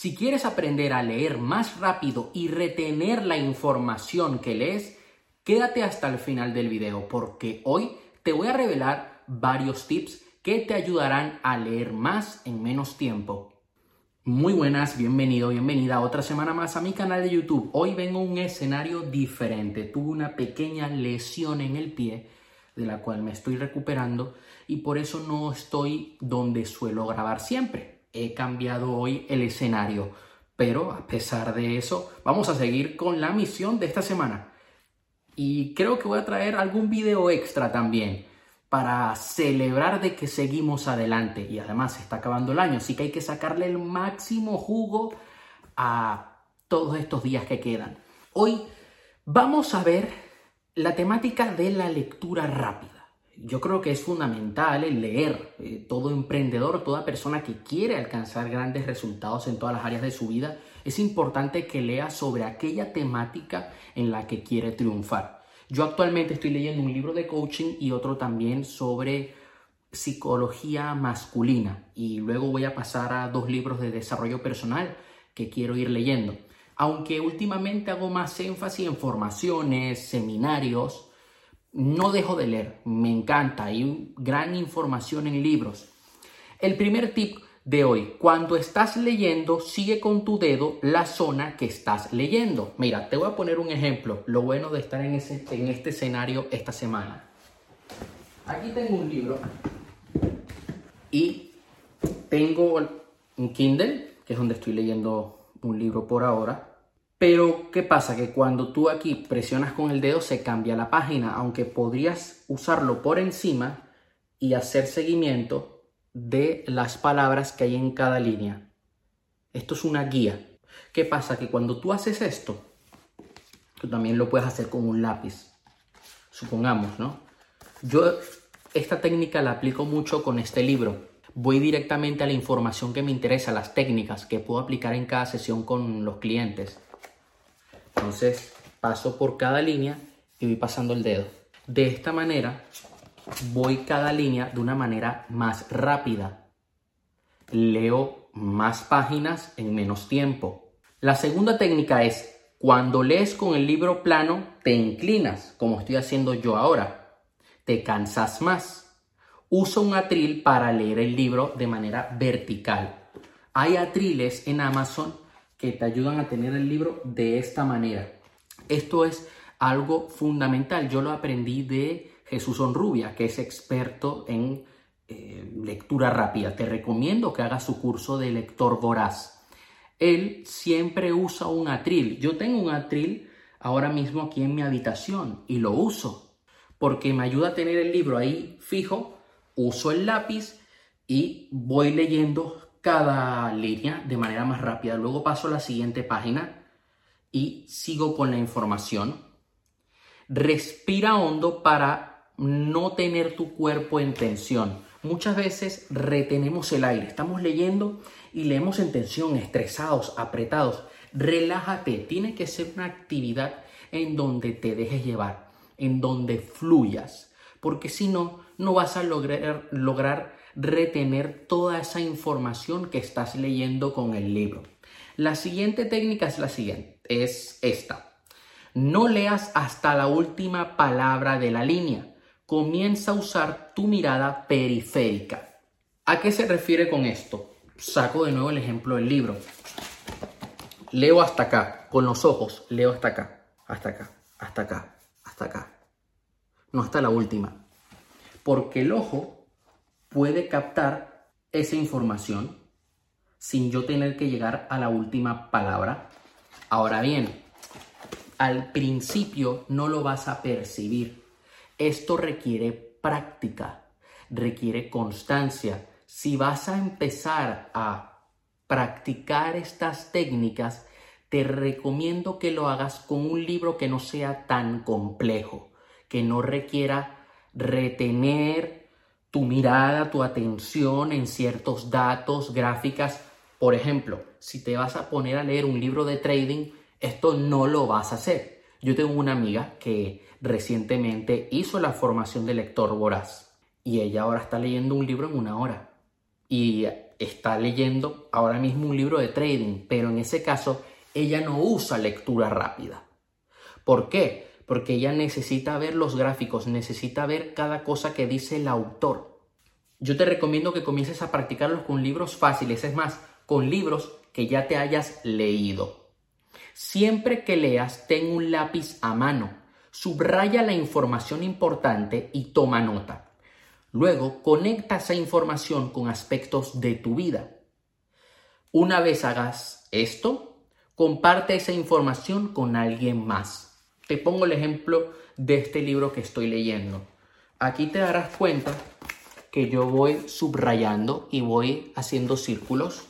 Si quieres aprender a leer más rápido y retener la información que lees, quédate hasta el final del video porque hoy te voy a revelar varios tips que te ayudarán a leer más en menos tiempo. Muy buenas, bienvenido, bienvenida otra semana más a mi canal de YouTube. Hoy vengo a un escenario diferente. Tuve una pequeña lesión en el pie de la cual me estoy recuperando y por eso no estoy donde suelo grabar siempre he cambiado hoy el escenario. Pero a pesar de eso, vamos a seguir con la misión de esta semana. Y creo que voy a traer algún video extra también para celebrar de que seguimos adelante. Y además se está acabando el año, así que hay que sacarle el máximo jugo a todos estos días que quedan. Hoy vamos a ver la temática de la lectura rápida yo creo que es fundamental el leer. Eh, todo emprendedor, toda persona que quiere alcanzar grandes resultados en todas las áreas de su vida, es importante que lea sobre aquella temática en la que quiere triunfar. Yo actualmente estoy leyendo un libro de coaching y otro también sobre psicología masculina y luego voy a pasar a dos libros de desarrollo personal que quiero ir leyendo. Aunque últimamente hago más énfasis en formaciones, seminarios, no dejo de leer, me encanta, hay gran información en libros. El primer tip de hoy, cuando estás leyendo, sigue con tu dedo la zona que estás leyendo. Mira, te voy a poner un ejemplo, lo bueno de estar en, en este escenario esta semana. Aquí tengo un libro y tengo un Kindle, que es donde estoy leyendo un libro por ahora. Pero, ¿qué pasa? Que cuando tú aquí presionas con el dedo se cambia la página, aunque podrías usarlo por encima y hacer seguimiento de las palabras que hay en cada línea. Esto es una guía. ¿Qué pasa? Que cuando tú haces esto, tú también lo puedes hacer con un lápiz. Supongamos, ¿no? Yo esta técnica la aplico mucho con este libro. Voy directamente a la información que me interesa, las técnicas que puedo aplicar en cada sesión con los clientes. Entonces paso por cada línea y voy pasando el dedo. De esta manera voy cada línea de una manera más rápida. Leo más páginas en menos tiempo. La segunda técnica es cuando lees con el libro plano, te inclinas, como estoy haciendo yo ahora. Te cansas más. Usa un atril para leer el libro de manera vertical. Hay atriles en Amazon que te ayudan a tener el libro de esta manera. Esto es algo fundamental. Yo lo aprendí de Jesús Onrubia, que es experto en eh, lectura rápida. Te recomiendo que hagas su curso de lector voraz. Él siempre usa un atril. Yo tengo un atril ahora mismo aquí en mi habitación y lo uso porque me ayuda a tener el libro ahí fijo, uso el lápiz y voy leyendo cada línea de manera más rápida. Luego paso a la siguiente página y sigo con la información. Respira hondo para no tener tu cuerpo en tensión. Muchas veces retenemos el aire, estamos leyendo y leemos en tensión, estresados, apretados. Relájate, tiene que ser una actividad en donde te dejes llevar, en donde fluyas, porque si no, no vas a lograr, lograr retener toda esa información que estás leyendo con el libro. La siguiente técnica es la siguiente, es esta. No leas hasta la última palabra de la línea. Comienza a usar tu mirada periférica. ¿A qué se refiere con esto? Saco de nuevo el ejemplo del libro. Leo hasta acá, con los ojos, leo hasta acá, hasta acá, hasta acá, hasta acá. No hasta la última. Porque el ojo puede captar esa información sin yo tener que llegar a la última palabra. Ahora bien, al principio no lo vas a percibir. Esto requiere práctica, requiere constancia. Si vas a empezar a practicar estas técnicas, te recomiendo que lo hagas con un libro que no sea tan complejo, que no requiera retener tu mirada, tu atención en ciertos datos, gráficas. Por ejemplo, si te vas a poner a leer un libro de trading, esto no lo vas a hacer. Yo tengo una amiga que recientemente hizo la formación de lector voraz y ella ahora está leyendo un libro en una hora. Y está leyendo ahora mismo un libro de trading, pero en ese caso ella no usa lectura rápida. ¿Por qué? Porque ella necesita ver los gráficos, necesita ver cada cosa que dice el autor. Yo te recomiendo que comiences a practicarlos con libros fáciles, es más, con libros que ya te hayas leído. Siempre que leas, ten un lápiz a mano, subraya la información importante y toma nota. Luego, conecta esa información con aspectos de tu vida. Una vez hagas esto, comparte esa información con alguien más. Te pongo el ejemplo de este libro que estoy leyendo. Aquí te darás cuenta que yo voy subrayando y voy haciendo círculos.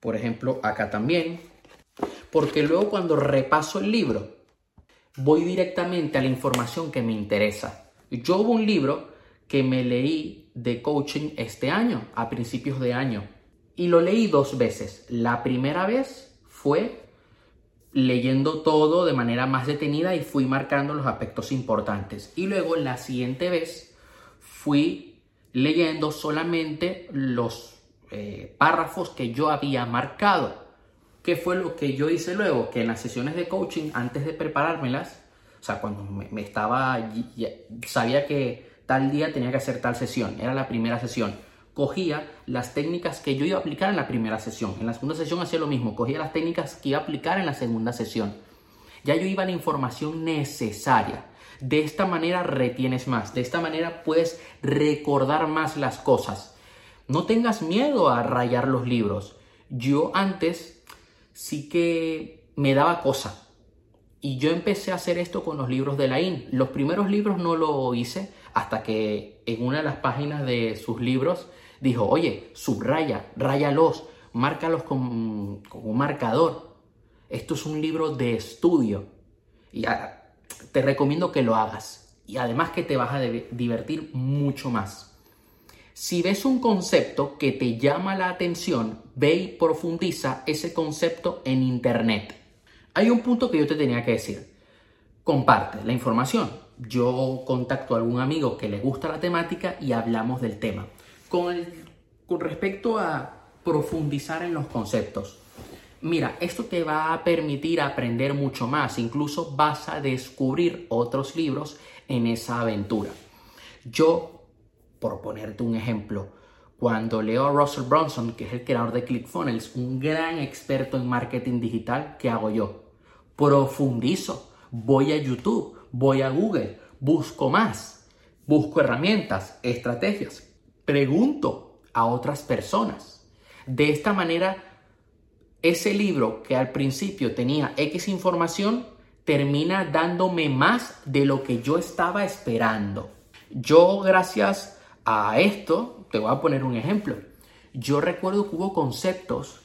Por ejemplo, acá también. Porque luego cuando repaso el libro, voy directamente a la información que me interesa. Yo hubo un libro que me leí de coaching este año, a principios de año. Y lo leí dos veces. La primera vez fue leyendo todo de manera más detenida y fui marcando los aspectos importantes. Y luego la siguiente vez fui leyendo solamente los eh, párrafos que yo había marcado. ¿Qué fue lo que yo hice luego? Que en las sesiones de coaching, antes de preparármelas, o sea, cuando me, estaba, sabía que tal día tenía que hacer tal sesión, era la primera sesión. Cogía las técnicas que yo iba a aplicar en la primera sesión. En la segunda sesión hacía lo mismo, cogía las técnicas que iba a aplicar en la segunda sesión. Ya yo iba a la información necesaria. De esta manera retienes más, de esta manera puedes recordar más las cosas. No tengas miedo a rayar los libros. Yo antes sí que me daba cosa. Y yo empecé a hacer esto con los libros de la IN. Los primeros libros no lo hice hasta que en una de las páginas de sus libros dijo, oye, subraya, ráyalos, márcalos con, con un marcador. Esto es un libro de estudio. Y te recomiendo que lo hagas. Y además que te vas a divertir mucho más. Si ves un concepto que te llama la atención, ve y profundiza ese concepto en Internet. Hay un punto que yo te tenía que decir. Comparte la información yo contacto a algún amigo que le gusta la temática y hablamos del tema. Con, respecto a profundizar en los conceptos, mira, esto te va a permitir aprender mucho más, incluso vas a descubrir otros libros en esa aventura. Yo, por ponerte un ejemplo, cuando leo a Russell Brunson, que es el creador de ClickFunnels, un gran experto en marketing digital, ¿qué hago yo? Profundizo, voy a YouTube, voy a Google, busco más, busco herramientas, estrategias, pregunto a otras personas. De esta manera, ese libro que al principio tenía X información, termina dándome más de lo que yo estaba esperando. Yo, gracias a esto, te voy a poner un ejemplo. Yo recuerdo que hubo conceptos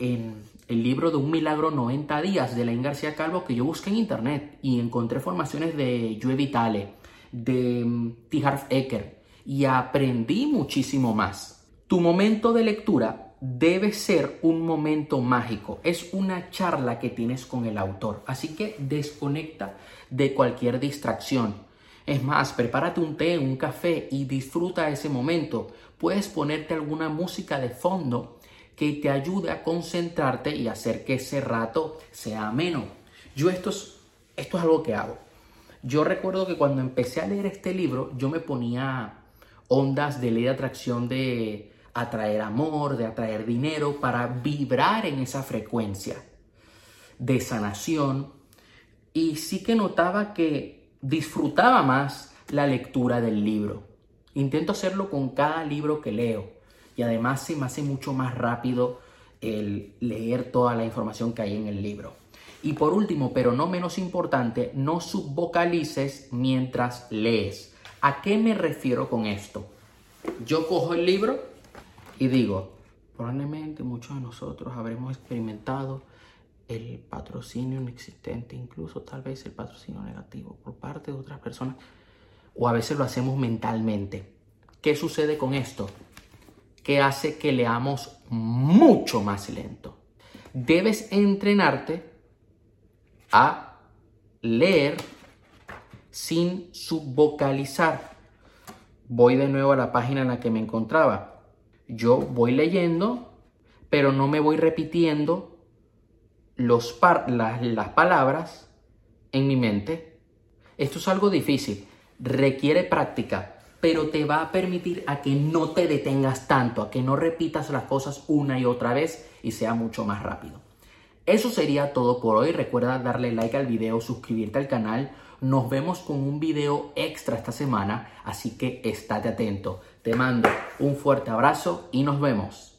en el libro de Un Milagro 90 Días de Laín García Calvo que yo busqué en internet y encontré formaciones de Joe Vitale, de mm, T. Harv Eker y aprendí muchísimo más. Tu momento de lectura debe ser un momento mágico, es una charla que tienes con el autor, así que desconecta de cualquier distracción. Es más, prepárate un té, un café y disfruta ese momento. Puedes ponerte alguna música de fondo que te ayude a concentrarte y hacer que ese rato sea ameno. Yo esto es, esto es algo que hago. Yo recuerdo que cuando empecé a leer este libro, yo me ponía ondas de ley de atracción de atraer amor, de atraer dinero, para vibrar en esa frecuencia de sanación. Y sí que notaba que disfrutaba más la lectura del libro. Intento hacerlo con cada libro que leo y además se me hace mucho más rápido el leer toda la información que hay en el libro. Y por último, pero no menos importante, no subvocalices mientras lees. ¿A qué me refiero con esto? Yo cojo el libro y digo, probablemente muchos de nosotros habremos experimentado el patrocinio inexistente, incluso tal vez el patrocinio negativo por parte de otras personas, o a veces lo hacemos mentalmente. ¿Qué sucede con esto? que hace que leamos mucho más lento. Debes entrenarte a leer sin subvocalizar. Voy de nuevo a la página en la que me encontraba. yo voy leyendo, pero no me voy repitiendo los las, las palabras en mi mente. Esto es algo difícil, requiere práctica, pero te va a permitir a que no te detengas tanto, a que no repitas las cosas una y otra vez y sea mucho más rápido. Eso sería todo por hoy. Recuerda darle like al video, suscribirte al canal. Nos vemos con un video extra esta semana, así que estate atento. Te mando un fuerte abrazo y nos vemos.